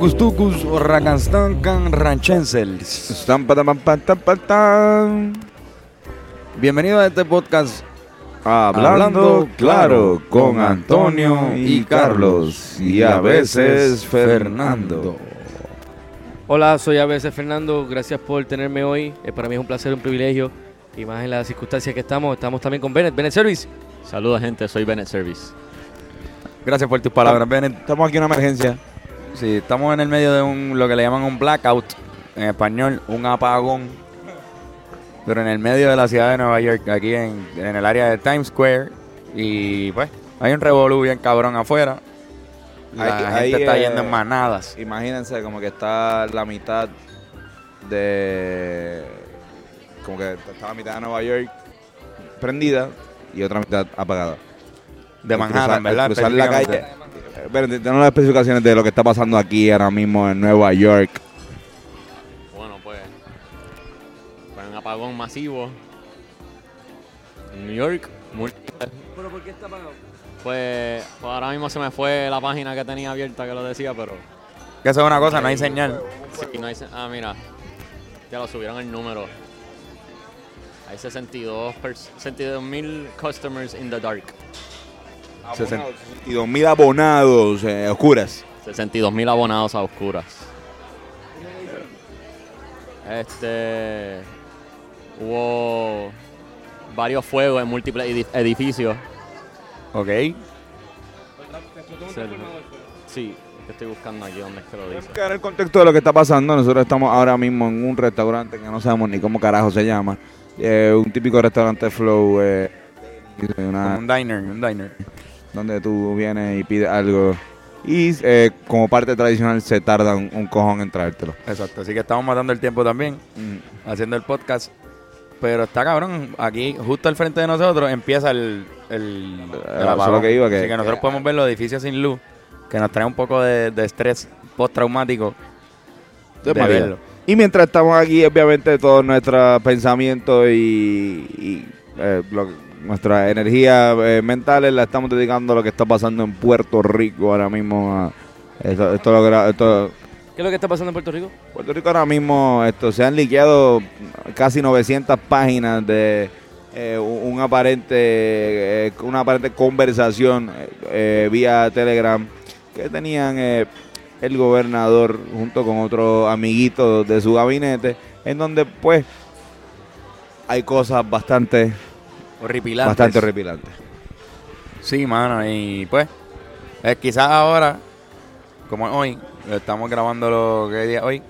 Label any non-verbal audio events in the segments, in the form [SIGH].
Suburgustucus Racanstancan Ranchensels. Bienvenido a este podcast Hablando, Hablando claro con Antonio y Carlos y a veces Fernando. Hola, soy a veces Fernando. Gracias por tenerme hoy. Eh, para mí es un placer, un privilegio. Y más en las circunstancias que estamos. Estamos también con Bennett. Bennett Service. Saludos gente, soy Bennett Service. Gracias por tus palabras, Bennett. Estamos aquí en una emergencia. Sí, estamos en el medio de un lo que le llaman un blackout, en español, un apagón. Pero en el medio de la ciudad de Nueva York, aquí en, en el área de Times Square. Y pues, hay un revolú bien cabrón afuera. La Ahí- gente ahí, está eh, yendo en manadas. Imagínense como que está la mitad de... Como que está la mitad de Nueva York prendida y otra mitad apagada. De Manhattan, cruzar- ¿verdad? cruzar la calle. Danos las especificaciones de lo que está pasando aquí ahora mismo en Nueva York. Bueno, pues fue un apagón masivo en New York. Muy- ¿Pero por qué está apagado? Pues, pues ahora mismo se me fue la página que tenía abierta que lo decía, pero Que eso es una cosa, no hay señal. sí, no hay se- ah, mira, ya lo subieron el número. Hay 62 mil customers in the dark. Abonados, 62 mil abonados eh, oscuras. 62 mil abonados a oscuras. Este. Hubo varios fuegos en múltiples edi- edificios. Ok. Sí, es que estoy buscando aquí donde es que lo dice. Tenemos que dar el contexto de lo que está pasando. Nosotros estamos ahora mismo en un restaurante que no sabemos ni cómo carajo se llama. Eh, un típico restaurante flow eh, una- un diner, un diner. Donde tú vienes y pides algo. Y eh, como parte tradicional se tarda un, un cojón en traértelo. Exacto, así que estamos matando el tiempo también, haciendo el podcast. Pero está cabrón, aquí justo al frente de nosotros empieza el, el, el apagón. lo que iba, que- Así que nosotros podemos ver los edificios sin luz, que nos trae un poco de, de estrés postraumático de María. verlo. Y mientras estamos aquí, obviamente, todos nuestros pensamientos y, y, eh, lo- nuestras energías eh, mentales la estamos dedicando a lo que está pasando en Puerto Rico ahora mismo. esto, esto lo esto- ¿Qué es lo que está pasando en Puerto Rico? Puerto Rico ahora mismo esto, se han liqueado casi 900 páginas de eh, un un aparente eh, una aparente conversación eh, eh, vía Telegram que tenían eh, el gobernador junto con otros amiguitos de su gabinete en donde pues hay cosas bastante Horripilantes. bastante horripilantes. Sí, mano, y pues, eh, quizás ahora, como hoy, estamos grabando lo que día hoy,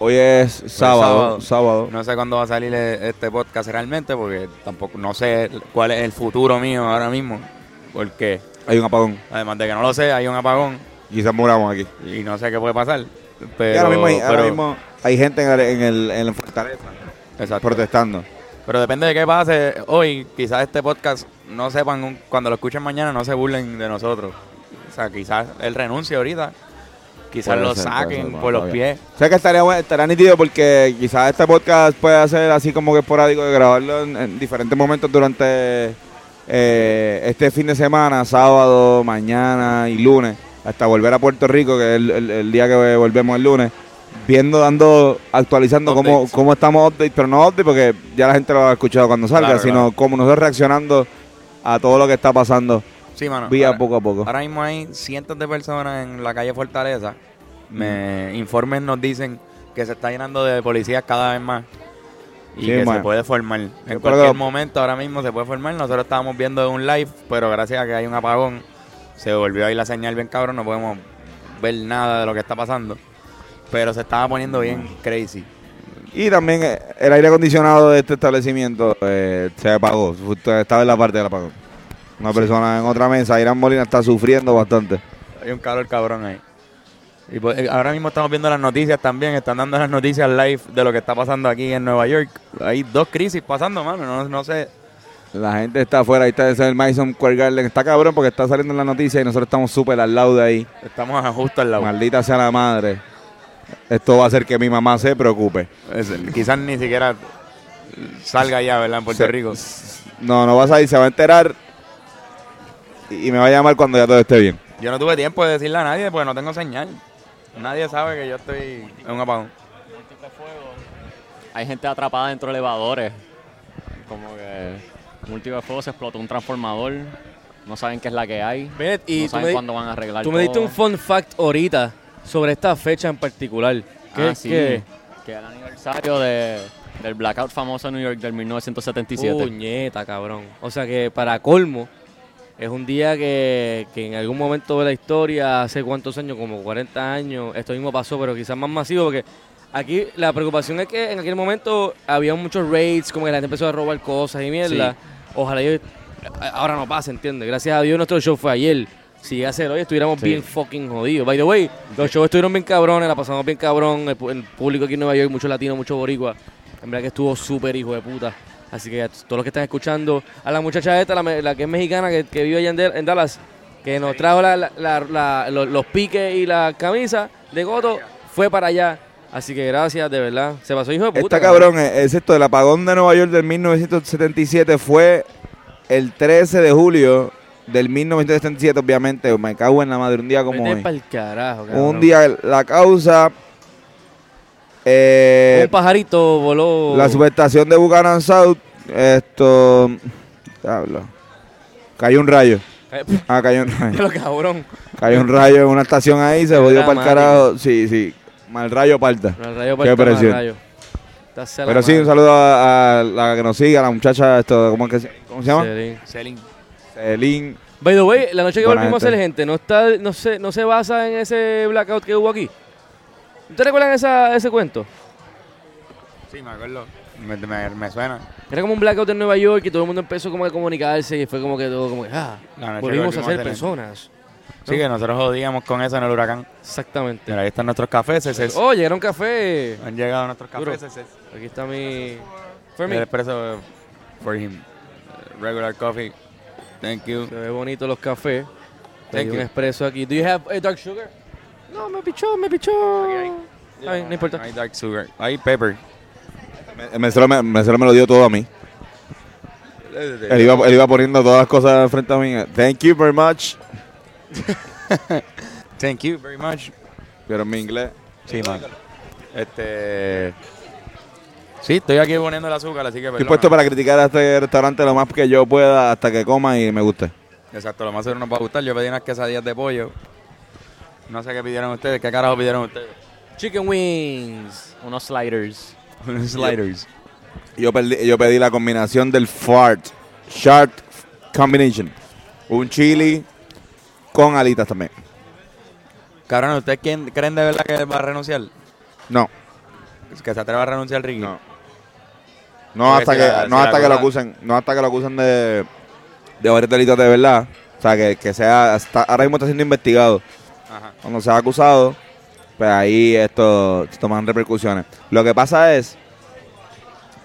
Hoy es sábado, sábado. sábado. No sé cuándo va a salir e- este podcast realmente, porque tampoco no sé cuál es el futuro mío ahora mismo. Porque, Hay un apagón. además de que no lo sé, hay un apagón Quizás muramos aquí. y no sé qué puede pasar. Pero, Y ahora mismo, hay, ahora pero- mismo hay gente en el, en el, en fortaleza exacto. protestando. Pero depende de qué pase hoy. Quizás este podcast no sepan, cuando lo escuchen mañana, no se burlen de nosotros. O sea, quizás él renuncie ahorita. Quizás Puede lo ser, saquen ser, por los pies. O sea que estaría, bueno- estaría nítido porque quizás este podcast puede ser así como que esporádico de grabarlo en, en diferentes momentos durante eh, este fin de semana, sábado, mañana y lunes, hasta volver a Puerto Rico, que es el, el- el día que volvemos el lunes, viendo, dando, actualizando cómo, Updates. cómo estamos update, pero no update porque ya la gente lo ha escuchado cuando salga, Claro, sino claro. cómo nosotros reaccionando a todo lo que está pasando Sí, mano. vía Ahora- poco a poco. Ahora mismo hay cientos de personas en la calle Fortaleza. Me informes nos dicen que se está llenando de policías cada vez más. Y Sí, que se puede formar. En creo cualquier que- momento ahora mismo se puede formar. Nosotros estábamos viendo un live, pero gracias a que hay un apagón, se volvió ahí la señal bien cabrón. No podemos ver nada de lo que está pasando. Pero se estaba poniendo bien crazy. Y también eh, el aire acondicionado de este establecimiento eh, se apagó. Estaba en la parte del apagón. Una persona en otra mesa, Irán Molina, está sufriendo bastante. Hay un calor cabrón ahí. Y pues, eh, ahora mismo estamos viendo las noticias también. Están dando las noticias live de lo que está pasando aquí en Nueva York. Hay dos crisis pasando, mano. No, no sé. La gente está afuera, ahí está el Madison Square Garden. Está cabrón porque está saliendo en la noticia y nosotros estamos súper al lado de ahí. Estamos justo al lado. Maldita sea la madre. Esto va a hacer que mi mamá se preocupe. Es- quizás ni siquiera salga ya, ¿verdad? En Puerto Se- Rico. No, no vas a ir, se va a enterar y y me va a llamar cuando ya todo esté bien. Yo no tuve tiempo de decirle a nadie porque no tengo señal. Nadie sabe que yo estoy en un apagón. Hay gente atrapada dentro de elevadores. Como que múltiple de fuego se explotó un transformador. No saben qué es la que hay. Y no saben me, cuándo van a arreglar tú me diste un fun fact ahorita sobre esta fecha en particular. Que Ah, es sí, que... que el aniversario de, del blackout famoso en New York del 1977. Puñeta, cabrón. O sea que para colmo, es un día que, que en algún momento de la historia, hace cuántos años, como 40 años, esto mismo pasó, pero quizás más masivo, porque aquí la preocupación es que en aquel momento había muchos raids, como que la gente empezó a robar cosas y mierda. Ojalá yo, ahora no pase, ¿entiendes? Gracias a Dios nuestro show fue ayer. Si llega a ser hoy, estuviéramos Sí. bien fucking jodidos. By the way, los shows estuvieron bien cabrones, la pasamos bien cabrón. El, el público aquí en Nueva York, mucho latino, mucho boricua. En verdad que estuvo súper hijo de puta. Así que a todos los que están escuchando, a la muchacha esta, la, me- la que es mexicana, que, que vive allá en, Dallas, que nos trajo la- la- la- la- los, los piques y la camisa de Goto, fue para allá. Así que gracias, de verdad. Se pasó hijo de puta. Está cabrón, eh, es esto, el apagón de Nueva York del 1977 fue el 13 de julio del 1977, obviamente. Me cago en la madre, un día como Vete hoy. pa'l carajo, cabrón. Un día, la causa, eh, Un pajarito voló. la subestación de Buchanan South, esto, diablo, cayó un rayo. Ah, cayó un rayo. Cabrón. Cayó un rayo en una estación ahí, se jodió para el carajo. Sí, sí, mal rayo parta. El rayo Qué parta, presión. rayo. Sea la Pero sí, un saludo a, a la que nos sigue, a la muchacha, esto, ¿cómo, es que ¿cómo se llama? Selin. Selin. Celine. By the way, la noche que Buena volvimos a hacer gente, no está, no se, no se basa en ese blackout que hubo aquí. ¿Ustedes recuerdan esa, ese cuento? Sí, me acuerdo. Me, me- me suena. Era como un blackout en Nueva York y todo el mundo empezó como a comunicarse y fue como que todo como que, ah, La noche volvimos que a ser personas. Sí, que nosotros jodíamos con eso en el huracán. Exactamente. Mira, ahí están nuestros cafés. ese- Oh, llegaron café. Han llegado nuestros cafés. Aquí está mi... Fermi. El expreso for him. Regular coffee. Thank you. Se ve bonito los cafés. Thank un you. expreso aquí. Do you have a dark sugar? No, me pichó, me pichó. Ay, no importa. Hay dark sugar. Hay pepper. El mesero me, el mesero me lo dio todo a mí. Él iba, él iba poniendo todas las cosas frente a mí. Thank you very much. [LAUGHS] Thank you very much. Pero en mi inglés. Sí, man. Este. Sí, estoy aquí poniendo el azúcar, así que. Estoy perdona. puesto para criticar a este restaurante lo más que yo pueda hasta que coma y me guste. Exacto, lo más seguro nos va a gustar. Yo pedí unas quesadillas de pollo. No sé qué pidieron ustedes. ¿Qué carajo pidieron ustedes? Chicken wings. Unos sliders. [LAUGHS] Unos sliders. Yo, perdí- yo pedí la combinación del fart. Shark combination. Un chili con alitas también. Cabrón, ¿ustedes quién, creen de verdad que va a renunciar? No, Que se atreva a renunciar Ricky. no. No hasta que, la- no hasta que lo acusen, no hasta que lo acusen de, de varios delitos de verdad. O sea, que, que sea, está- ahora mismo está siendo investigado. Ajá. Cuando sea acusado, pues ahí esto se toman repercusiones. Lo que pasa es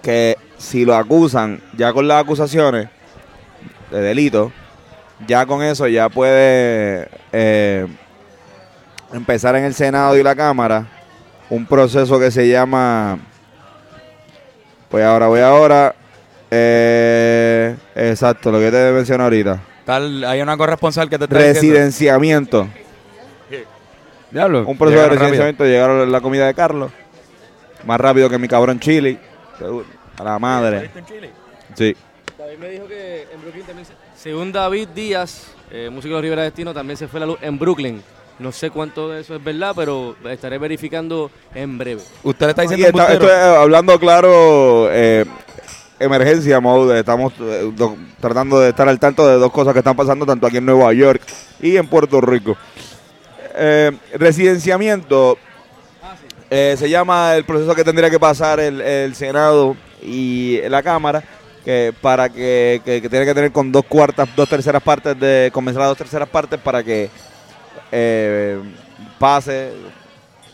que si lo acusan, ya con las acusaciones de delito, ya con eso ya puede eh, empezar en el Senado y la Cámara un proceso que se llama, pues ahora voy ahora, eh, exacto, lo que te mencioné ahorita, Tal, hay una corresponsal que te está residenciamiento. Diablo. Un proceso de rápido. residenciamiento, llegaron la comida de Carlos. Más rápido que mi cabrón chili. A la madre. Sí. David me dijo que en Brooklyn también se... Según David Díaz, eh, músico de Rivera Destino, también se fue la luz en Brooklyn. No sé cuánto de eso es verdad, pero estaré verificando en breve. Usted le está diciendo está- embustero? esto es, hablando claro, eh, emergencia mode. Estamos eh, do- tratando de estar al tanto de dos cosas que están pasando tanto aquí en Nueva York y en Puerto Rico. Eh, residenciamiento eh, se llama el proceso que tendría que pasar el, el Senado y la Cámara que para que, que, que tiene que tener con dos cuartas, dos terceras partes de convencer a dos terceras partes para que eh, pase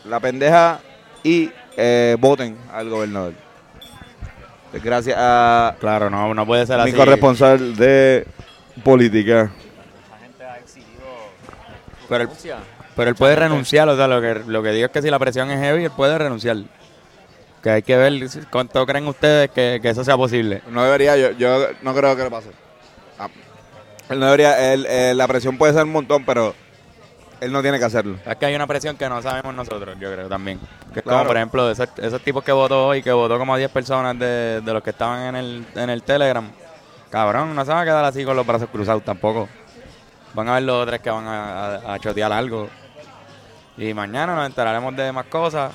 la pendeja y eh, voten al gobernador. Gracias a Claro, no, no puede ser mi así. corresponsal de política. La gente ha exigido Pero él, pero él puede renunciar, o sea, lo que, lo que digo es que si la presión es heavy, él puede renunciar. Que hay que ver cuánto creen ustedes que, que eso sea posible. No debería, yo, yo no creo que le pase. Ah, él no debería, él, eh, la presión puede ser un montón, pero Él no tiene que hacerlo. Es que hay una presión que no sabemos nosotros, yo creo también. Que es Claro. como, por ejemplo, esos, esos tipos que votó hoy, que votó como a 10 personas de, de los que estaban en el, en el Telegram. Cabrón, no se van a quedar así con los brazos cruzados tampoco. Van a haber los otros que van a, a- a chotear algo. Y mañana nos enteraremos de más cosas.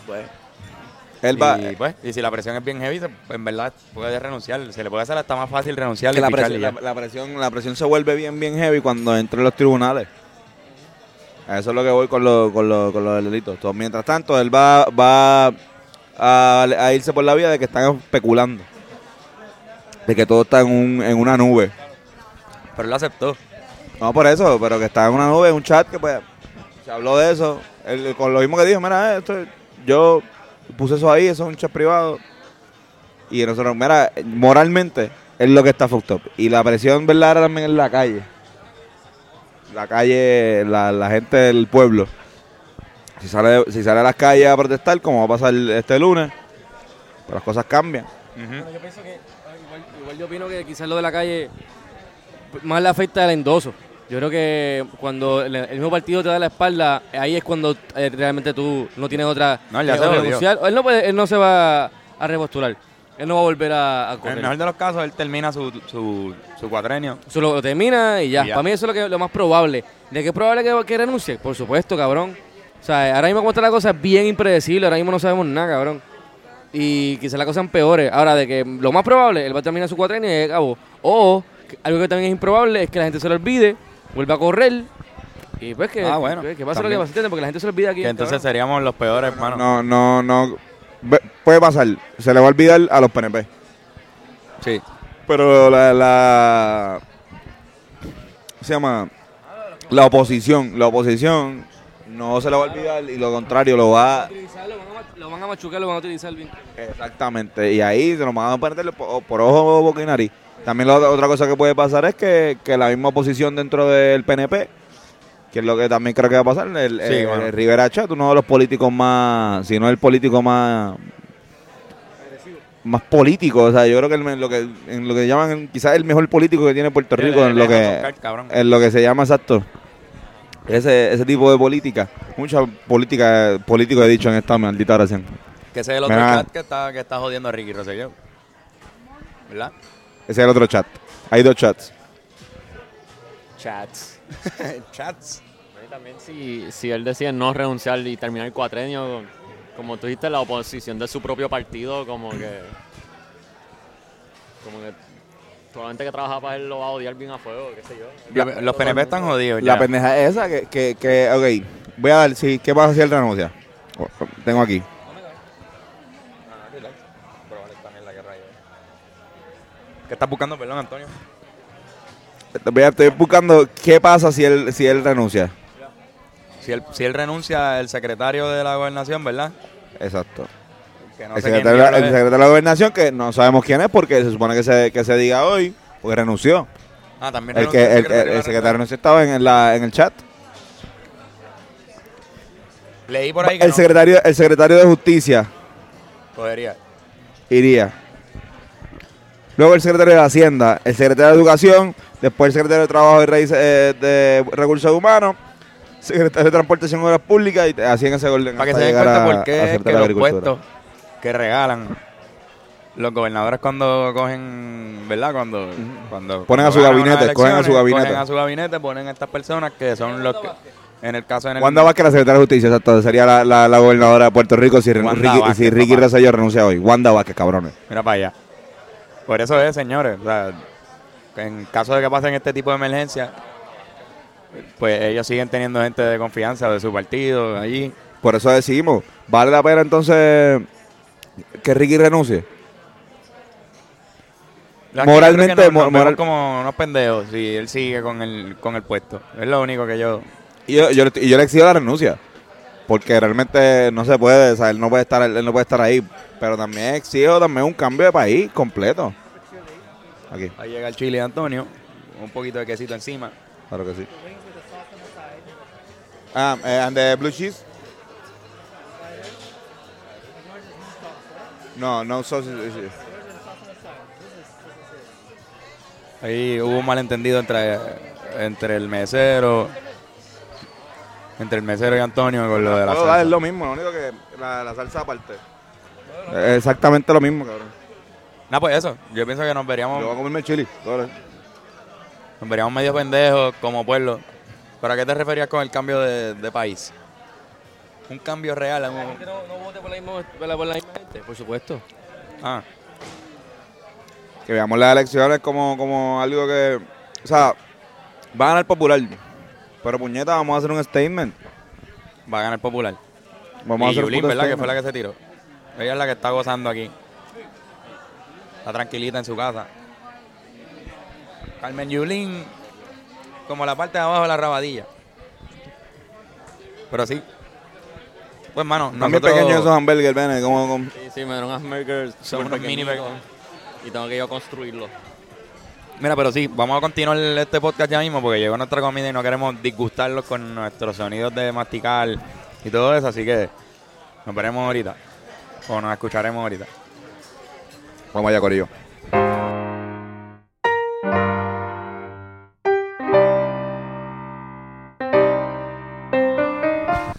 Él va. y, pues, y si la presión es bien heavy, en verdad puede renunciar. Se le puede hacer hasta más fácil renunciar que y la, presión, la, la presión, la presión se vuelve bien, bien heavy cuando entra en los tribunales. A Eso es lo que voy con los con lo, con los delitos. Entonces, mientras tanto, él va, va a, a irse por la vía de que están especulando. De que todo está en, un, en una nube. Pero él lo aceptó. No por eso, pero que está en una nube, en un chat que pues se habló de eso. Él, con lo mismo que dijo, mira, esto, yo puse eso ahí, eso es un chat privado. Y nosotros, mira, moralmente es lo que está fucked up. Y la presión verdadera también en la calle. La calle, la, la gente del pueblo. Si sale, si sale a las calles a protestar, como va a pasar este lunes, pues las cosas cambian. Bueno, yo pienso que igual, igual yo opino que quizás lo de la calle más le afecta al endoso. Yo creo que cuando el, mismo partido te da la espalda, ahí es cuando eh, realmente tú no tienes otra No, ya eh, se. Él no puede, él no se va a repostular. Él no va a volver a, a En el correr. mejor de los casos, él termina su, su, su cuatrenio. Eso lo termina y ya. Y ya. Para mí eso es lo, que, lo más probable. ¿De qué es probable que, que renuncie? Por supuesto, cabrón. O sea, ahora mismo como está la cosa es bien impredecible. Ahora mismo no sabemos nada, cabrón. Y quizás las cosas sean peores. Ahora, de que lo más probable, él va a terminar su cuatrenio y acabó. O, algo que también es improbable, es que la gente se lo olvide, vuelva a correr. Y pues que, Ah, bueno, que, que pase lo que ¿entiendes? Porque la gente se lo olvida aquí. Que entonces cabrón. seríamos los peores, hermano. No, no, no. Puede pasar. Se le va a olvidar a los PNP. Sí. Pero la, la ¿cómo se llama? La oposición, la oposición no se le va a olvidar y lo contrario lo va a Lo van a machucar, lo van a utilizar bien. exactamente y ahí se lo van a poner por, por ojo, boca y nariz. También la otra- otra cosa que puede pasar es que, que la misma oposición dentro del PNP, que es lo que también creo que va a pasar, el, Sí, el- bueno. el Rivera Chat, uno de los políticos más, si no el político más más político, o sea, yo creo que en lo que en lo que llaman quizás el mejor político que tiene Puerto Rico en lo que en lo que se llama exacto ese, ese tipo de política mucha política político he dicho en esta maldita oración Que ese es el otro Mira. chat que está, que está jodiendo a Ricky Rosselló. ¿Verdad? ese es el otro chat hay dos chats Chats. [LAUGHS] Chats. Y también si, si él decide no renunciar y terminar el cuatrenio, como tú dijiste, la oposición de su propio partido, como que... Como que toda la gente que trabaja para él lo va a odiar bien a fuego, qué sé yo. Los PNP están jodidos la pendeja es esa que, que, que ok voy a dar sí, ¿qué pasa si él renuncia? Tengo aquí ¿Qué estás buscando, perdón, Antonio? Estoy buscando qué pasa si él si él renuncia. Si él, si él renuncia, el secretario de la gobernación, ¿verdad? exacto. Que no el, secretario, el de la gobernación que no sabemos quién es porque se supone que se, que se diga hoy porque renunció. Ah, también el que el, el- secretario el secretario no estaba en, en la, en el chat. Leí por ahí que el no. secretario el secretario de justicia podría. iría luego el secretario de hacienda el secretario de educación después el secretario de trabajo y raíces eh, de recursos humanos secretario de transportación y obras públicas y así en ese orden Para que se den cuenta por qué es que de los puestos que regalan los gobernadores cuando cogen, ¿verdad? Cuando, cuando Ponen a su gabinete, cogen a su gabinete. Cogen a su gabinete, ponen a estas personas que son los que, en el caso el Wanda Vázquez, la secretaria de justicia, exacto, sería la, la, la gobernadora de Puerto Rico si, Ricky, Vázquez, si Ricky. Rosselló renuncia hoy. Wanda Vázquez, cabrones. Mira para allá. Por eso es, señores. o sea, en caso de que pasen este tipo de emergencias, pues ellos siguen teniendo gente de confianza de su partido allí. Por eso decimos, ¿vale la pena entonces que Ricky renuncie? La Moralmente, que moral- como unos pendejos si él sigue con el, con el puesto. Es lo único que yo... Y yo, yo, yo le exijo la renuncia. Porque realmente no se puede, o sea, él no puede estar, él no puede estar ahí. Pero también exijo también un cambio de país completo. Aquí, Ahí llega el chile de Antonio, un poquito de quesito encima. claro que sí. Ah, eh, and the blue cheese? No, no sausage. Ahí hubo un malentendido entre, entre el mesero Entre el mesero y Antonio con lo de la Puedo dar, salsa. es lo mismo, lo único que la, la salsa aparte. Es exactamente lo mismo, cabrón. No, pues eso. Yo pienso que nos Yo veríamos, voy a comerme el chili. dale. nos veríamos medio pendejos como pueblo. ¿Pero a qué te referías con el cambio de, de país? Un cambio real. ¿La un- gente no, no vote por la, misma, por la- por la misma gente? Por supuesto. Ah, Que veamos las elecciones como, como algo que. O sea, va a ganar popular. Pero puñeta, vamos a hacer un statement. va a ganar popular. Vamos a hacer Yulín, ¿verdad? Que statement. fue la que se tiró. Ella es la que está gozando aquí. Está tranquilita en su casa. Carmen Yulín, como la parte de abajo de la rabadilla. Pero sí. Pues, mano, bien nosotros... pequeños esos hamburgers, ven, como, Sí, sí, me dieron hamburgers. Son unos mini Y tengo que yo construirlo. Mira, pero sí, vamos a continuar este podcast ya mismo porque llegó nuestra comida y no queremos disgustarlos con nuestros sonidos de masticar y todo eso, así que nos veremos ahorita. O nos escucharemos ahorita. Vamos allá, Corillo.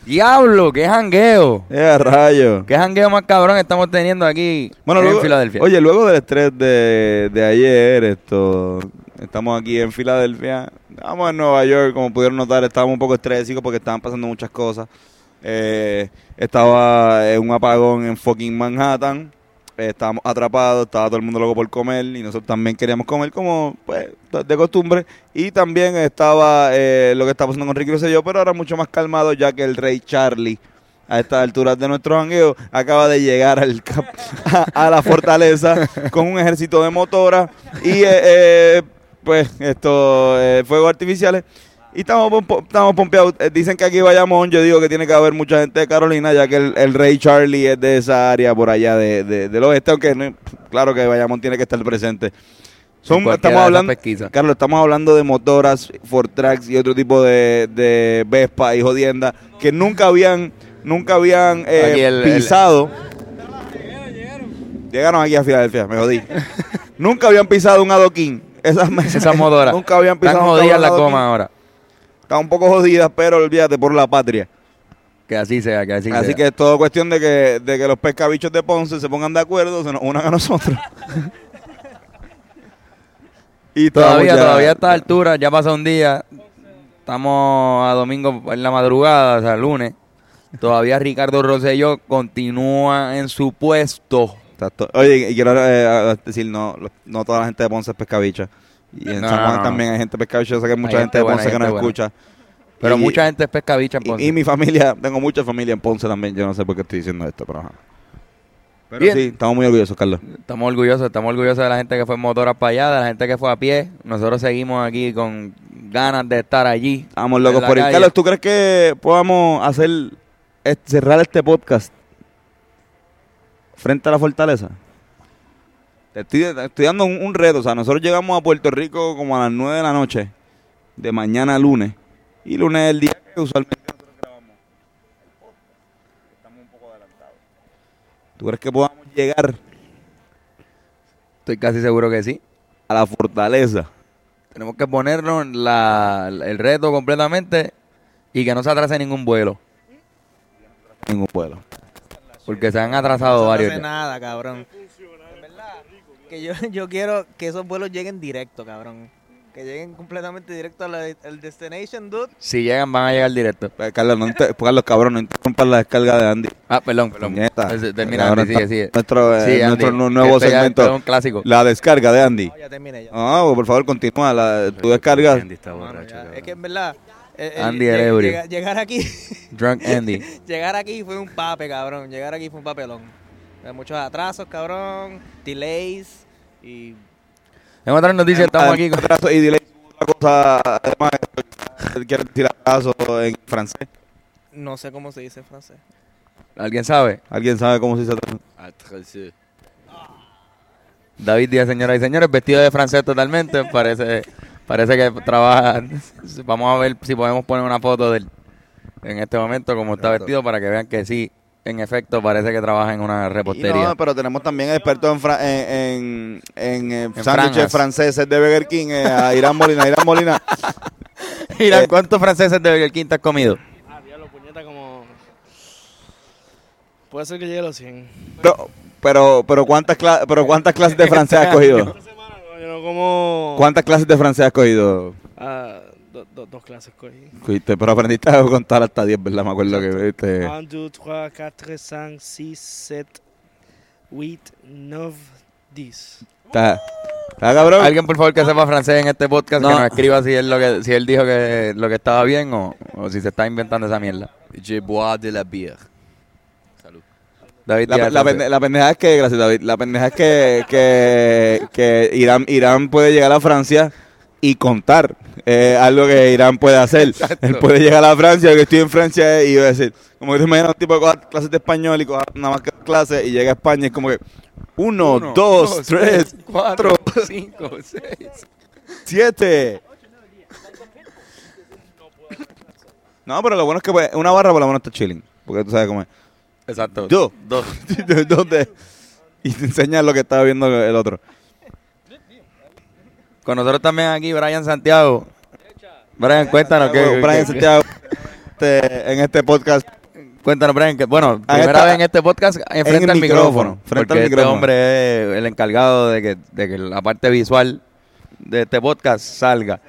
¡Diablo! ¡Qué jangueo! ¡Eh, rayo! ¿Qué jangueo más cabrón estamos teniendo aquí Bueno, en luego, Filadelfia? Oye, luego del estrés de, de ayer, esto, estamos aquí en Filadelfia. Estamos en Nueva York, como pudieron notar, estábamos un poco estrésicos porque estaban pasando muchas cosas. Eh, estaba en un apagón en fucking Manhattan. Estábamos atrapados, estaba todo el mundo loco por comer y nosotros también queríamos comer como pues de costumbre. Y también estaba eh, lo que está pasando con Ricky Rosselló, pero ahora mucho más calmado ya que el rey Charlie a estas alturas de nuestro jangueo, acaba de llegar al [LAUGHS] a, la fortaleza con un ejército de motoras y eh, eh, pues esto eh, fuegos artificiales y estamos, estamos pompeados. Eh, Dicen que aquí vayamos, yo digo que tiene que haber mucha gente de Carolina, ya que el, el rey Charlie es de esa área por allá de, de- del oeste, aunque no- claro que Bayamón tiene que estar presente. Son, estamos hablando. Carlos, estamos hablando de motoras, Ford Tracks y otro tipo de, de Vespa y jodienda que nunca habían, nunca habían eh, el- pisado. Llegaron aquí a Filadelfia, me jodí. [LAUGHS] nunca habían pisado un adoquín. Esas, Esas motoras. [LAUGHS] Nunca habían pisado Están un jodidas adoquín. gomas ahora. Están un poco jodidas, pero olvídate por la patria. Que así sea, que así, Así sea. que es todo cuestión de que, de que los pescabichos de Ponce se pongan de acuerdo, se nos unan a nosotros. [LAUGHS] y Todavía, ya- todavía a esta altura, ya pasó un día. Estamos a domingo en la madrugada, o sea, lunes. Todavía Ricardo Rosselló continúa en su puesto. Exacto. Oye, y quiero eh, decir, no, no toda la gente de Ponce es pescabicha. Y en No, San Juan no. también hay gente pescabicha. Yo sé que hay mucha Hay gente gente de Ponce que nos escucha. Pero Y- mucha gente es pescabicha en Ponce. Y, y mi familia, tengo mucha familia en Ponce también. Yo no sé por qué estoy diciendo esto, pero ajá. Pero Bien. sí, estamos muy orgullosos, Carlos. Estamos orgullosos, estamos orgullosos de la gente que fue en motoras para allá, de la gente que fue a pie. Nosotros seguimos aquí con ganas de estar allí. Estamos locos por ir. calle. Carlos, ¿tú crees que podamos hacer cerrar este podcast frente a la fortaleza? Te estoy, te estoy dando un, un reto. O sea, nosotros llegamos a Puerto Rico como a las 9 de la noche, de mañana a lunes. Y lunes es el día que usualmente nosotros grabamos el podcast. Estamos un poco adelantados. ¿Tú crees que podamos llegar Estoy casi seguro que sí. a la fortaleza? Tenemos que ponernos la, el reto completamente y que no se atrase ningún vuelo. Ningún vuelo. Porque se han atrasado no varios. hace ya. nada, cabrón. Que yo, [LAUGHS] yo quiero que esos vuelos lleguen directo, cabrón. Que lleguen completamente directo al destination, dude. Si llegan, van a llegar directo. Eh, Carlos, no inter- Carlos, cabrón, no interrumpas la descarga de Andy. Ah, perdón, perdón. Termina, Andy, sigue, está- sigue. Nuestro, eh, Sí, Andy, nuestro nu- nuevo segmento. un clásico. La descarga de Andy. No, ya terminé ya. Ah, pues, por favor, continúa. La, tu descarga. Mano, ya. Es que en verdad. eh, eh, Andy lleg- el llega- llegar aquí. Drunk Andy. [LAUGHS] llegar aquí fue un pape, cabrón. Llegar aquí fue un papelón. Hay muchos atrasos, cabrón. Delays. Y. En otras noticias estamos aquí con... Atraso y delay. Una cosa, además, quiero decir atraso en francés. No sé cómo se dice en francés. ¿Alguien sabe? ¿Alguien sabe cómo se dice atraso? David Díaz, señoras y señores, vestido de francés totalmente. Parece parece que trabaja. Vamos a ver si podemos poner una foto de él en este momento, como está vestido, para que vean que sí, en efecto, parece que trabaja en una repostería. Pero tenemos también expertos en, fra en, en, en eh, sándwiches franceses de Burger King, eh, a Irán Molina, Irán Molina. [LAUGHS] Irán, eh. ¿cuántos franceses de Burger King te has comido? Ah, diablo, puñeta, como... Puede ser que llegue a los 100. Pero, pero, pero, ¿cuántas, pero ¿cuántas clases de francés has [LAUGHS] cogido? Como... ¿Cuántas clases de francés has cogido? Ah do- do- dos clases cogí. Fuiste, pero aprendiste a contar hasta 10, ¿verdad? Me acuerdo que viste. 1, 2, 3, 4, 5, 6, 7, 8, 9, 10. Está, está cabrón. Alguien, por favor, que sepa francés en este podcast, No. que nos escriba si él, lo que, si él dijo que lo que estaba bien o, o si se está inventando esa mierda. Je bois de la bière. Salud. David La, la, pende- la pendeja es que, gracias David, la pendeja es que, que, que Irán, Irán puede llegar a Francia y contar eh, algo que Irán puede hacer. Él puede llegar a Francia, que estoy en Francia y a decir, como que te imaginas un tipo que coja clases de español y coja nada más que clases y llega a España y es como que uno, Uno, dos, dos, tres, cuatro, cuatro, [LAUGHS] cinco, seis. siete. No, pero lo bueno es que pues, una barra por lo menos está chilling, porque tú sabes cómo es. Exacto. Dos. [LAUGHS] Dos. ¿Dónde? Y te enseña lo que estaba viendo el otro. Con nosotros también aquí, Brian Santiago. Brian, cuéntanos que, Bueno, Brian que- Santiago este, en este podcast. Cuéntanos, Brian, que bueno, primera esta- vez en este podcast enfrente el al micrófono, micrófono. frente porque al este micrófono. hombre es el encargado de que, de que la parte visual de este podcast salga.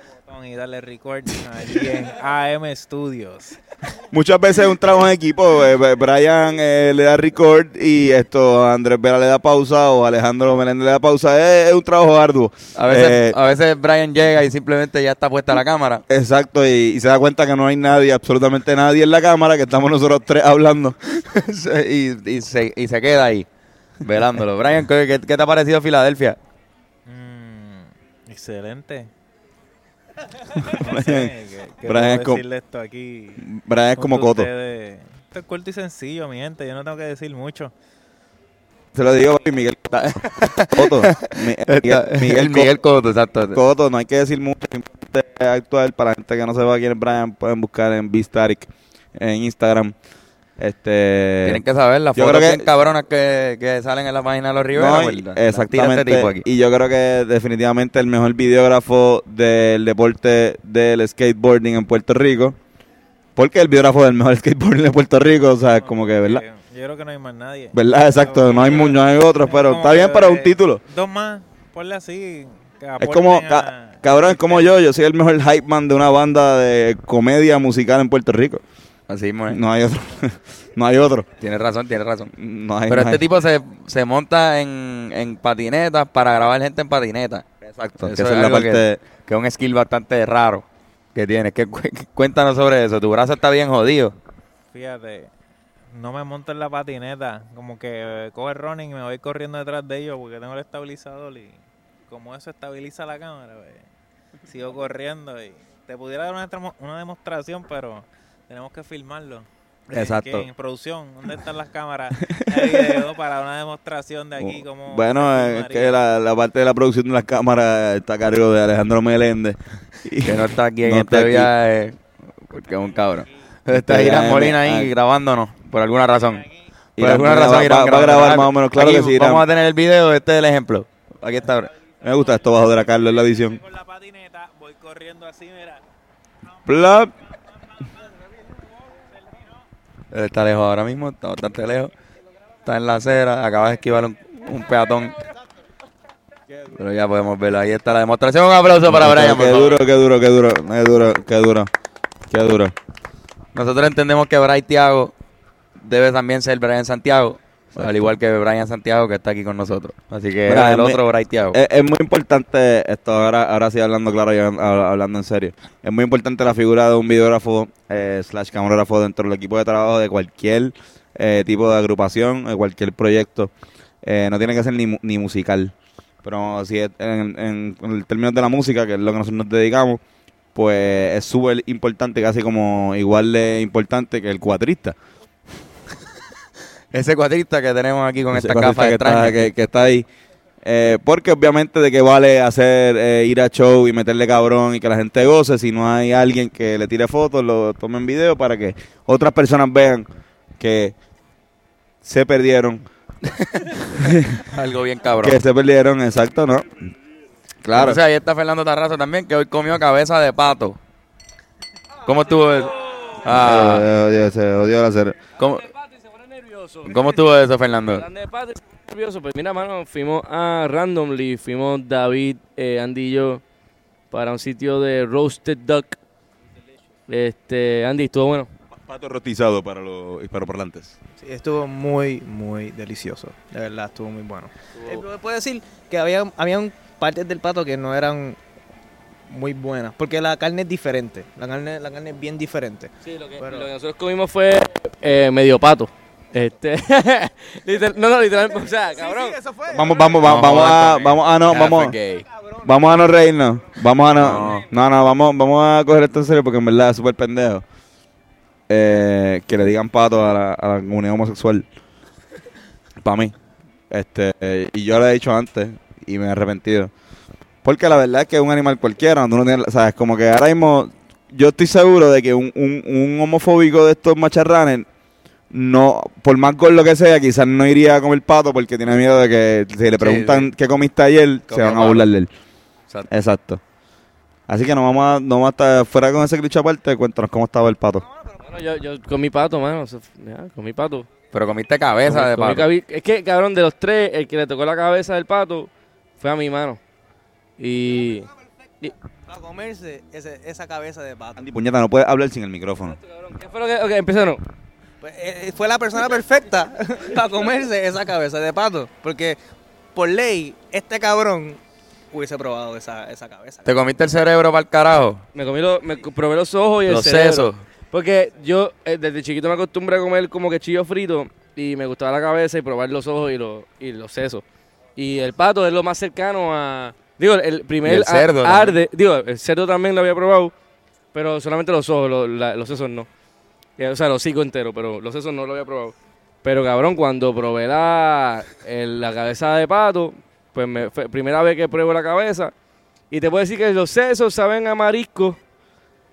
Y darle record allí en AM Studios. Muchas veces es un trabajo en equipo. eh, Brian eh, le da record y esto Andrés Vera le da pausa o Alejandro Meléndez le da pausa. Es, es un trabajo arduo. A veces, Eh, a veces Brian llega y simplemente ya está puesta la cámara. Exacto, y, y se da cuenta que no hay nadie, absolutamente nadie en la cámara, que estamos nosotros tres hablando. [LAUGHS] y, y se, y se queda ahí, velándolo. Brian, ¿qué, qué- qué te ha parecido Filadelfia? Mm, excelente. [LAUGHS] Brian- No sé, ¿qué- qué Brian puedo es como- decirle esto aquí? Brian es como Coto. ustedes? Esto es corto y sencillo, mi gente. Yo no tengo que decir mucho. Se lo digo a Miguel Coto. [LAUGHS] Mi- [LAUGHS] Miguel, Miguel el Miguel Coto, exacto. Coto, no hay que decir mucho, actual. Para la gente que no sepa quién es Brian, pueden buscar en Beastarik en Instagram. Este, Tienen que saber las fotos que- bien cabronas que, que salen en la página de los Rivera. No, y- exactamente. este tipo aquí. Y yo creo que definitivamente el mejor videógrafo del deporte del skateboarding en Puerto Rico. Porque el videógrafo del mejor [LAUGHS] skateboarding de Puerto Rico, o sea, como que, ¿verdad? Yo creo que no hay más nadie. ¿Verdad? Exacto, no hay, no hay otros, pero está bien para un eh, título. Dos más, ponle así. que Es como, a- ca- cabrón, es como yo, yo soy el mejor hype man de una banda de comedia musical en Puerto Rico. Así mismo es. No hay otro. [LAUGHS] no hay otro. Tienes razón, tienes razón. No hay, Pero no este hay. tipo se, se monta en, en patinetas para grabar gente en patineta. Exacto, que Eso esa es es la algo parte... Que es un skill bastante raro que tienes. Que, cu- cuéntanos sobre eso. Tu brazo está bien jodido. Fíjate, no me monto en la patineta. Como que eh, coge el running y me voy corriendo detrás de ellos porque tengo el estabilizador y como eso estabiliza la cámara, pues, sigo corriendo y te pudiera dar una, una demostración, pero tenemos que filmarlo. Exacto. ¿Qué? En producción, ¿dónde están las cámaras? [LAUGHS] Hay video para una demostración de aquí. Como Bueno, es que la, la parte de la producción de las cámaras está a cargo de Alejandro Meléndez. Y [LAUGHS] Que no está aquí en [LAUGHS] No está este viaje. Porque es un cabrón. Está Este Irán viaje Molina ahí grabándonos. Por alguna razón. Por Irán alguna razón va- Irán va- va a grabar más o menos, claro Aquí que sí, Irán. Vamos a tener el video. Este es el ejemplo. Aquí está. me gusta esto bajo de la Carlos en la edición. Con la patineta voy corriendo así, mira. Plop. Él está lejos ahora mismo. Está bastante lejos. Está en la acera. Acaba de esquivar un, un peatón. Pero ya podemos verlo. Ahí está la demostración. Un aplauso para Brian. Qué duro, qué duro, qué duro, qué duro, qué duro, qué duro. Nosotros entendemos que Brian Tiago debe también ser Brian Santiago. Al igual que Brian Santiago que está aquí con nosotros. Así que Mira, el es muy- otro Brian Tiago. Es, es muy importante esto, ahora, ahora sí hablando claro y hab- hablando en serio. Es muy importante la figura de un videógrafo eh, slash camarógrafo dentro del equipo de trabajo de cualquier eh, tipo de agrupación, de cualquier proyecto. Eh, no tiene que ser ni, ni musical. Pero si es en, en, en el término de la música, que es lo que nosotros nos dedicamos, pues es súper importante, casi como igual de importante que el cuatrista. Ese cuatrista que tenemos aquí con esta cuatrista gafa que está, que, que está ahí. Eh, porque obviamente de qué vale hacer eh, ir a show y meterle cabrón y que la gente goce si no hay alguien que le tire fotos, lo tome en video para que otras personas vean que se perdieron, [LAUGHS] Algo bien cabrón. que se perdieron, exacto, ¿no? Claro. O sea, ahí está Fernando Tarrazo también, que hoy comió cabeza de pato. ¿Cómo estuvo eso? Ah, se odió la cere- ¿cómo? ¿Cómo estuvo eso, Fernando? Hablando de pato, estoy nervioso. Pues mira, mano, fuimos a Randomly, fuimos David, eh, Andy y yo para un sitio de Roasted Duck. Este, Andy, estuvo bueno. Pato rostizado para los hispanoparlantes. Sí, estuvo muy, muy delicioso. De verdad, estuvo muy bueno. Eh, puedo decir que había, habían partes del pato que no eran muy buenas. Porque la carne es diferente. La carne, la carne es bien diferente. Sí, lo que, Pero- lo que nosotros comimos fue eh, medio pato. Este, [LAUGHS] literal- no, no, literalmente, o sea, cabrón. Vamos, vamos, vamos, vamos a, joder, vamos a, no, Half vamos, gay. vamos a no reírnos. Vamos a no, No. no, vamos, vamos a coger esto en serio porque en verdad es súper pendejo. Eh, que le digan pato a la, a la comunidad homosexual. Para mí. Este, eh, y yo lo he dicho antes y me he arrepentido. Porque la verdad es que es un animal cualquiera, tienes, sabes, como que ahora mismo yo estoy seguro de que un, un, un homofóbico de estos macharranes no, por más gordo que sea, quizás no iría a comer pato porque tiene miedo de que si le preguntan qué comiste ayer, se van a burlar de él. Exacto. Exacto. Así que no vamos a, no vamos a estar fuera con ese cliché aparte, cuéntanos cómo estaba el pato. Bueno, yo, yo comí pato, mano. ya, comí pato. Pero comiste cabeza Comí- de pato. cabi- Es que, cabrón, de los tres, el que le tocó la cabeza del pato fue a mi mano. Y. Para comerse esa cabeza de pato. Andy Puñeta, no puedes hablar sin el micrófono. ¿Qué fue lo que.? Ok, empezaron. Pues, eh, fue la persona perfecta [LAUGHS] para comerse esa cabeza de pato. Porque por ley, este cabrón hubiese probado esa, esa cabeza. ¿Te comiste el cerebro para el carajo? Me comí lo- me probé los ojos y el Los cerebro. sesos. Porque yo eh, desde chiquito me acostumbré a comer como que chillo frito y me gustaba la cabeza y probar los ojos y, los y los sesos. Y el pato es lo más cercano a... Digo, el primer Y el cerdo arde... Digo, el cerdo también lo había probado, pero solamente los ojos, lo- la- los sesos no. O sea, los hocico entero, pero los sesos no lo había probado. Pero cabrón, cuando probé la, el- la cabeza de pato, pues me, fue primera vez que pruebo la cabeza. Y te puedo decir que los sesos saben a marisco,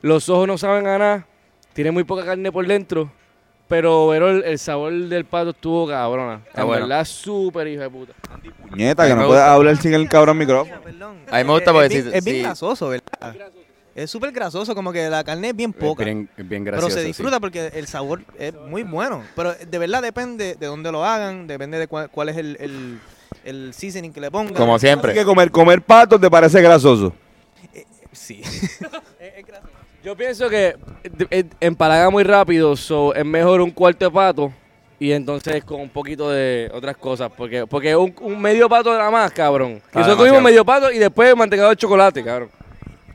los ojos no saben a nada, tiene muy poca carne por dentro, pero, pero el, el sabor del pato estuvo cabrona. Está en bueno. verdad, súper hijo de puta. Puñeta, que no puedes hablar sin el cabrón micrófono. A mí me gusta Es- porque es, bien, si- es bien grasoso, ¿verdad? Es súper grasoso, como que la carne es bien poca. Bien, bien pero se sí. disfruta porque el sabor es muy bueno. Pero de verdad depende de dónde lo hagan, depende de cuál, cuál es el, el, el seasoning que le pongan. Como Así que siempre. comer, comer pato te parece grasoso. Sí. [LAUGHS] Yo pienso que eh, eh, empalaga muy rápido, so es mejor un cuarto de pato y entonces con un poquito de otras cosas, porque porque un, un medio pato nada más, cabrón. Y nosotros comimos medio pato y después mantecado de chocolate, cabrón.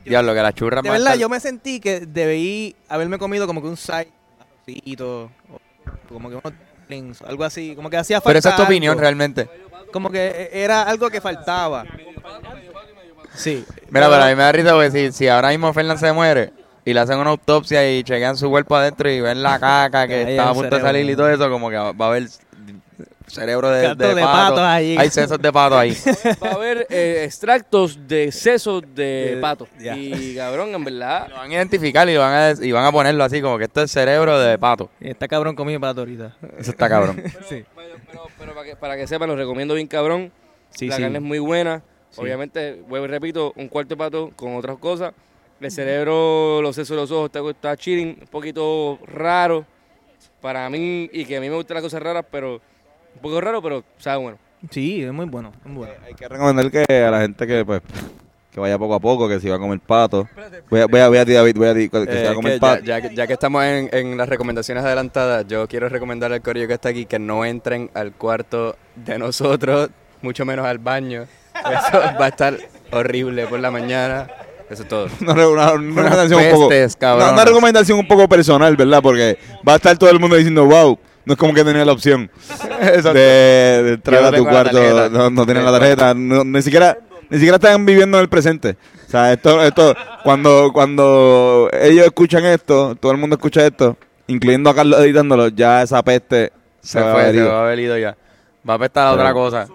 Diablo, que la churra De verdad, yo me sentí que debí haberme comido como que un side, como que unos dumplings, algo así, como que hacía falta Pero esa es tu opinión algo. realmente. Como que era algo que faltaba. Sí. Mira, pero a mí me da risa porque si, si ahora mismo Fernan se muere y le hacen una autopsia y chequean su cuerpo adentro y ven la caca que [LAUGHS] está a punto de salir y todo eso, como que va a haber cerebro de, de de pato. pato ahí. Hay sesos de pato ahí. [LAUGHS] Va a haber eh, extractos de sesos de pato. ya. Y cabrón, en verdad, Lo van a identificar y, lo van a, y van a ponerlo así, como que esto es cerebro de pato. Está cabrón comido pato ahorita. Eso está cabrón. [LAUGHS] Sí. Pero, pero- pero para, que, para que sepan, lo recomiendo bien cabrón. Sí, la sí. carne es muy buena. Obviamente, vuelvo y repito, un cuarto de pato con otras cosas. El cerebro, los sesos de los ojos está, está chilling, un poquito raro para mí y que a mí me gustan las cosas raras, pero un poco raro, pero sabe bueno. Sí, es muy bueno. es bueno. Hay que recomendar que a la gente que pues que vaya poco a poco, que si va a comer pato. Voy a, voy a, voy a ti, David, voy a ti, que si Eh, va a comer que pato. ya, ya que- ya que estamos en, en las recomendaciones adelantadas, yo quiero recomendar al corillo que está aquí que no entren al cuarto de nosotros, mucho menos al baño. Eso [LAUGHS] va a estar horrible por la mañana. Eso es todo. [LAUGHS] Una, una- una Unas recomendación un poco, una, una recomendación un poco personal, ¿verdad? Porque va a estar todo el mundo diciendo, wow, no es como que tenía la opción [LAUGHS] de, de entrar a tu la cuarto, no, no tienen la tarjeta, no- ni siquiera ni siquiera están viviendo en el presente. O sea, esto, esto, cuando, cuando ellos escuchan esto, todo el mundo escucha esto, incluyendo a Carlos editándolo, ya esa peste se, Se va a fue, se va a haber ido ya. Va a apestar a otra cosa.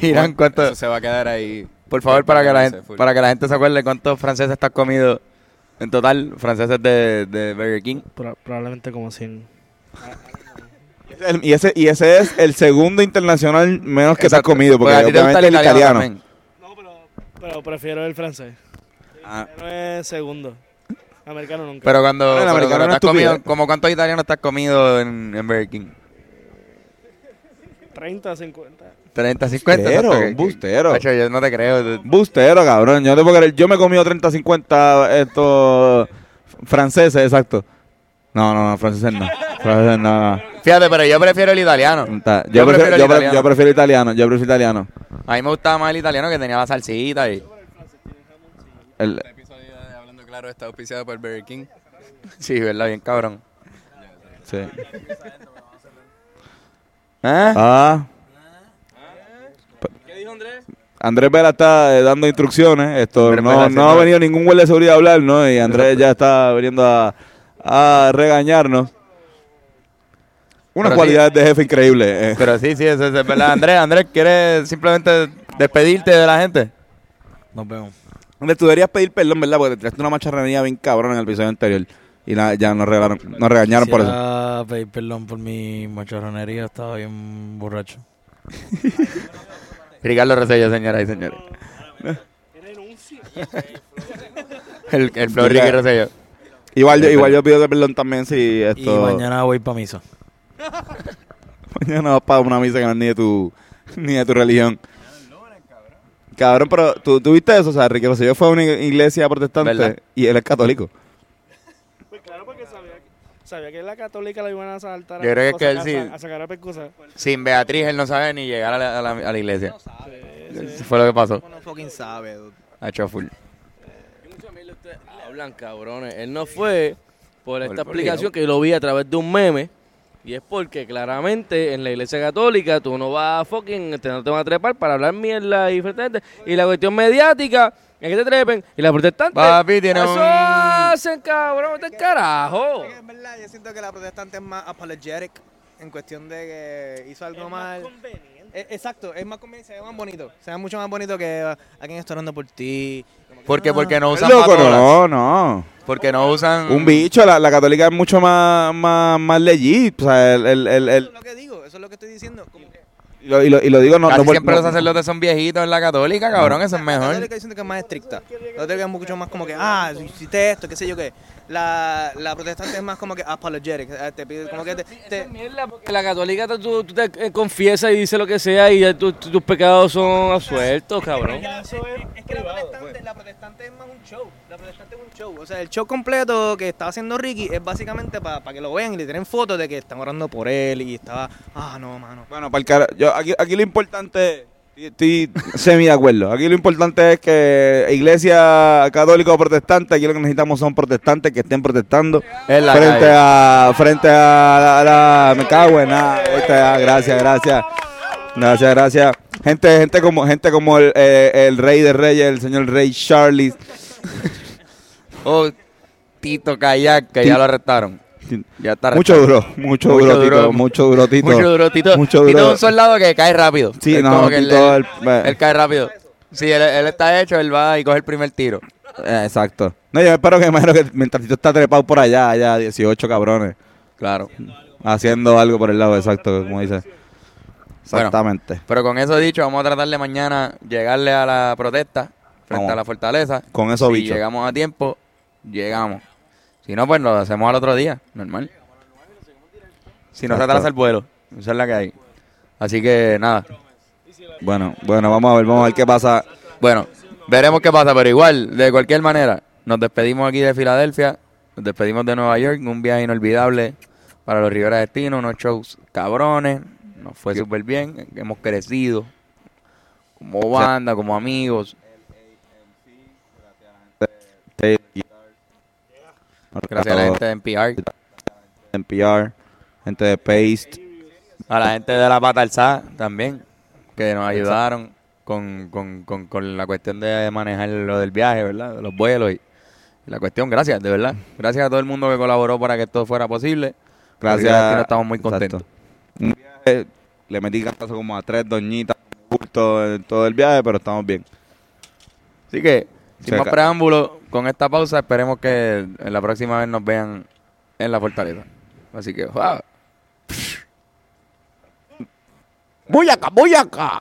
Irán, ¿cuánto? Eso se va a quedar ahí. Por favor, para que, la gente, para que la gente se acuerde cuántos franceses has comido en total, franceses de, de Burger King. Pro- probablemente como 100. El- Y ese, y ese es el segundo internacional menos que te has Exacto. comido, porque, a ti te gusta obviamente el italiano. también. No, pero, pero prefiero el francés. Ah. No es segundo. Americano nunca. Pero cuando, Pero el pero americano cuando no te has es estúpido. comido, como cuántos italianos te has comido en, en Burger King? 30, 50. 30, 50. Bustero, exacto, que- bustero. Macho, yo no te creo. Bustero, cabrón. Yo, te puedo creer. yo me he comido 30, 50 estos franceses, exacto. No, no, no, franceses no. Franceses no. no. Fíjate, pero yo prefiero el italiano. Está. Yo Yo, prefiero, prefiero el yo, pre- italiano. yo prefiero italiano. Yo prefiero italiano. A mí me gustaba más el italiano que tenía la salsita y... El, Este episodio de Hablando Claro está auspiciado por Burger King. Sí, ¿verdad? Bien cabrón. sí. ¿Eh? Ah. ¿Qué dijo Andrés? Andrés Vela está eh, dando instrucciones. Esto Andrés no, Vela no ha venido ningún huele de seguridad a hablar, ¿no? Y Andrés ya está viniendo a, a regañarnos. Unas Pero sí. cualidades de jefe increíbles. eh. Pero sí, sí, eso, eso es verdad. Andrés, Andrés, ¿quieres simplemente despedirte de la gente? Nos vemos. Andrés, tú deberías pedir perdón, ¿verdad? Porque te tiraste una macharranía bien cabrón en el episodio anterior. Y nada, ya nos, regalaron, nos regañaron por eso. Pedir perdón por mi macharronería, estaba bien borracho. [LAUGHS] Ricardo Rosello, señoras y señores. el el Flow Ricky Rosello. Igual, yo, igual yo pido perdón también si esto... Y mañana voy para misa. [LAUGHS] Mañana vas para una misa que no es ni de tu, ni de tu religión. Cabrón, pero ¿tú, tú viste eso, o sea, Ricky Rosselló fue a una iglesia protestante ¿Verdad? y él es católico. Pues claro, porque sabía, sabía que la católica la iban a saltar Yo creo que es que él a, sí. a sacar a. Sin Beatriz, él no sabe ni llegar a la, a la- a la iglesia. Eso fue lo que pasó. Uno fucking sabe. Ha hecho full. Ustedes hablan, cabrones. Él no fue por esta por explicación que yo lo vi a través de un meme. Y es porque claramente en la iglesia católica tú no vas a fucking, te, no te van a trepar para hablar mierda y gente. Y la cuestión mediática es que te trepen. Y la protestante. Papi, tiene eso un- hacen, cabrón, del carajo. Es verdad, yo siento que la protestante es más apologetic en cuestión de que hizo algo mal. Eh, Exacto, es más conveniente, se ve más bonito. Se ve mucho más bonito que ah, alguien está orando por ti. Como que, ¿Por qué? ah, Porque no usan Loco, patolas. no, no. Porque no usan... Un bicho, la, la católica es mucho más, más, más legit. O sea, el, el, el, el- Eso es lo que digo, eso es lo que estoy diciendo. Como que y, lo, y, lo, y lo digo no, Casi no por- siempre no- los sacerdotes son viejitos en la católica, cabrón. Eso es La mejor. católica diciendo que es más estricta. La católica es mucho más como que, ah, hiciste esto, qué sé yo qué. La, la protestante es más como que apologetic. eh, Te pide como que te, te- Mierda, porque la católica tú, tú- te eh, confiesas y dices lo que sea y ya tu- tu- tus pecados son absueltos, cabrón. Es, es que la protestante, la protestante es más un show. La protestante es un show. O sea, el show completo que estaba haciendo Ricky es básicamente para que lo vean y le tienen fotos de que están orando por él y estaba, ah, no, mano. Bueno, para el cara, yo, aquí, aquí lo importante, estoy semi de acuerdo. Aquí lo importante es que iglesia católica o protestante, aquí lo que necesitamos son protestantes que estén protestando En la frente calle. a frente a la, la- me cago en nada. Está, gracias, gracias. Gracias, gracias. Gente, gente como, gente como el, eh, el rey de reyes, el señor rey Charlie. Oh, Tito Kayak, que ya lo arrestaron. Ya está Mucho duro, mucho, Mucho duro, duro. Tito, mucho duro, Tito. Mucho duro, Tito. Mucho es un soldado que cae rápido. Sí, Es no, él- él, el- él cae rápido. Sí, él, él está hecho, él va y coge el primer tiro. Eh, exacto. No, yo espero que, imagino que mientras Tito está trepado por allá, allá 18 cabrones. Claro. Haciendo algo por el lado, exacto, como dice. Bueno. Exactamente. Pero con eso dicho, vamos a tratar de mañana llegarle a la protesta frente Vamos. a la fortaleza. Con esos si llegamos a tiempo, llegamos. Si no, pues lo hacemos al otro día, normal. Si no se atrasa el vuelo, esa es la que hay. Así que nada, Bueno, bueno, vamos a ver, vamos a ver qué pasa. bueno, veremos qué pasa, pero igual, de cualquier manera, nos despedimos aquí de Filadelfia, nos despedimos de Nueva York, un viaje inolvidable para los Rivera Destino, unos shows cabrones, nos fue súper bien, hemos crecido como banda, como amigos, gracias a la gente de NPR, NPR, gente de Paste. a la gente de la pata alzada también, que nos ayudaron con, con, con, con la cuestión de manejar lo del viaje, ¿verdad? De los vuelos y, y la cuestión, gracias, de verdad. Gracias a todo el mundo que colaboró para que esto fuera posible. Gracias. Porque Destino estamos muy contentos. Un viaje, le metí cantazo como a tres doñitas, bulto en todo el viaje, pero estamos bien. Así que, sin más preámbulos, con esta pausa esperemos que la próxima vez nos vean en la fortaleza. Así que, wow. ¡Voy acá, voy acá!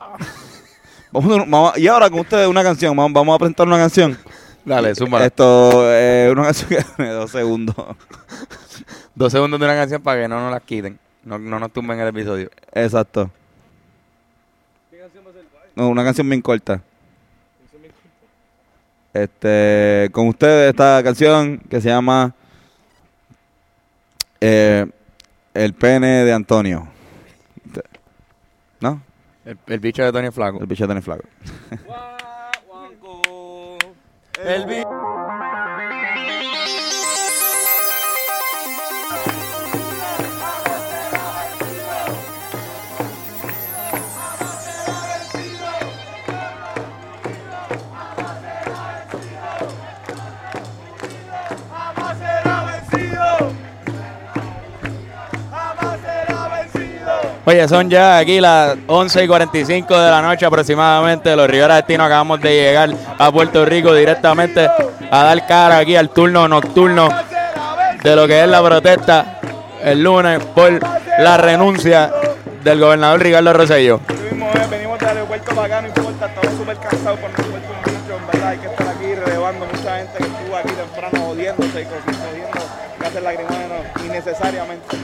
vamos, a- vamos a- y ahora con ustedes una canción, vamos, vamos a presentar una canción. Dale, súmala. Esto es una canción que de dos segundos. Dos segundos de una canción para que no nos las quiten. No, no nos tumben el episodio. Exacto. No, una canción bien corta. Este, con ustedes esta canción que se llama eh, El pene de Antonio. ¿No? El, el bicho de Tony Flaco. El bicho de Tony Flaco. [LAUGHS] El bicho. Oye, son ya aquí las 11 y 45 de la noche aproximadamente. Los Rivera Destino acabamos de llegar a Puerto Rico directamente a dar cara aquí al turno nocturno de lo que es la protesta el lunes por la renuncia del gobernador Ricardo Rosselló. Venimos, eh, del aeropuerto para acá, no importa, estamos súper cansados por poder con mucho, en verdad, hay que estar aquí relevando mucha gente que estuvo aquí temprano odiándose y cogiendo gases lacrimógenos innecesariamente.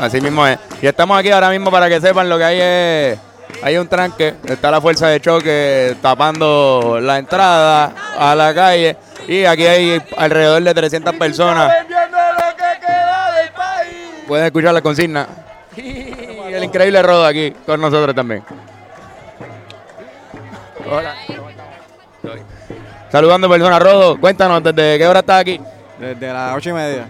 Así mismo es. Y estamos aquí ahora mismo para que sepan lo que hay es. Hay un tranque, está la fuerza de choque tapando la entrada a la calle. Y aquí hay alrededor de 300 personas. Pueden escuchar la consigna. Y el increíble Rodo aquí con nosotros también. Hola. Saludando personas, Rodo. Cuéntanos, ¿desde qué hora estás aquí? Desde las ocho y media.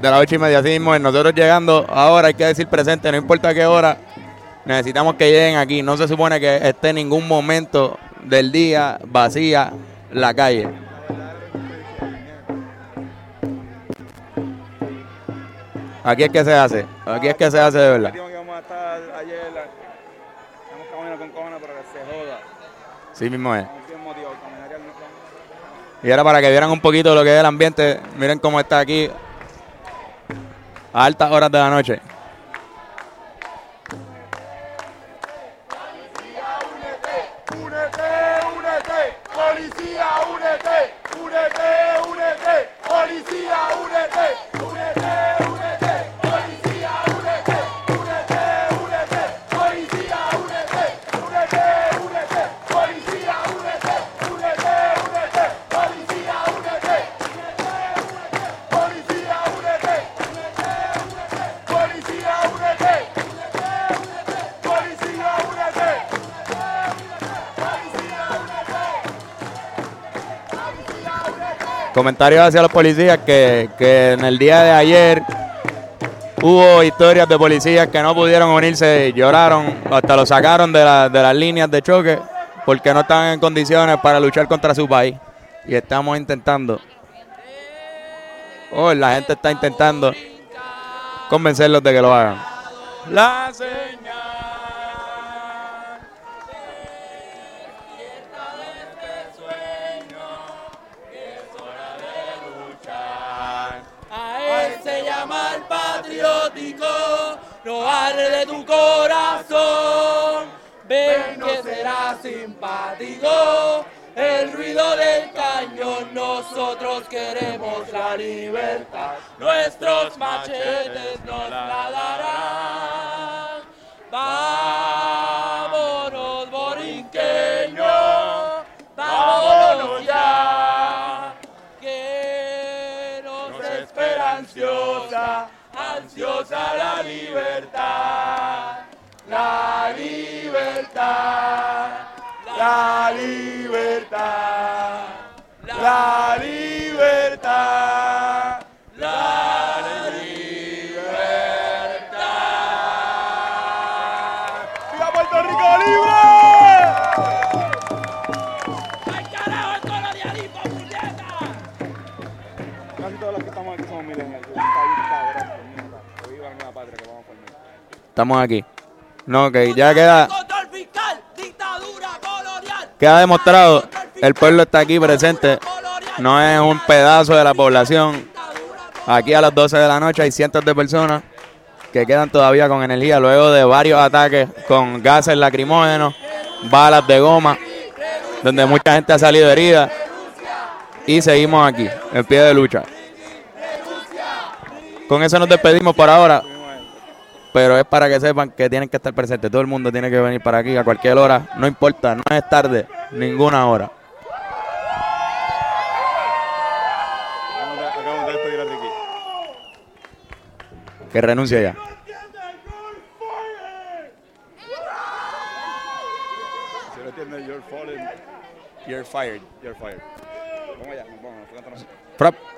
De las ocho y media, así mismo. Nosotros llegando ahora, hay que decir presente, no importa qué hora. Necesitamos que lleguen aquí. No se supone que esté en ningún momento del día vacía la calle. Aquí es que se hace. Aquí es que se hace de verdad. Sí mismo es. Y ahora para que vieran un poquito lo que es el ambiente, miren cómo está aquí a altas horas de la noche. Comentarios hacia los policías que, que en el día de ayer hubo historias de policías que no pudieron unirse, lloraron, hasta lo sacaron de, la- de las líneas de choque porque no estaban en condiciones para luchar contra su país. Y estamos intentando. Oh, la gente está intentando convencerlos de que lo hagan. La A no arde de tu corazón. Ven que será simpático el ruido del cañón. Nosotros queremos la libertad, nuestros machetes nos la darán. Ansiosa la libertad, la libertad, la libertad, la libertad, Estamos aquí. No, que ya queda, queda demostrado. El pueblo está aquí presente. No es un pedazo de la población. Aquí a las 12 de la noche hay cientos de personas que quedan todavía con energía luego de varios ataques con gases lacrimógenos, balas de goma, donde mucha gente ha salido herida. Y seguimos aquí, en pie de lucha. Con eso nos despedimos por ahora. Pero es para que sepan que tienen que estar presentes. Todo el mundo tiene que venir para aquí a cualquier hora. No importa, no es tarde, ninguna hora. Que renuncie ya. You're fired. You're fired. Vamos allá, vamos.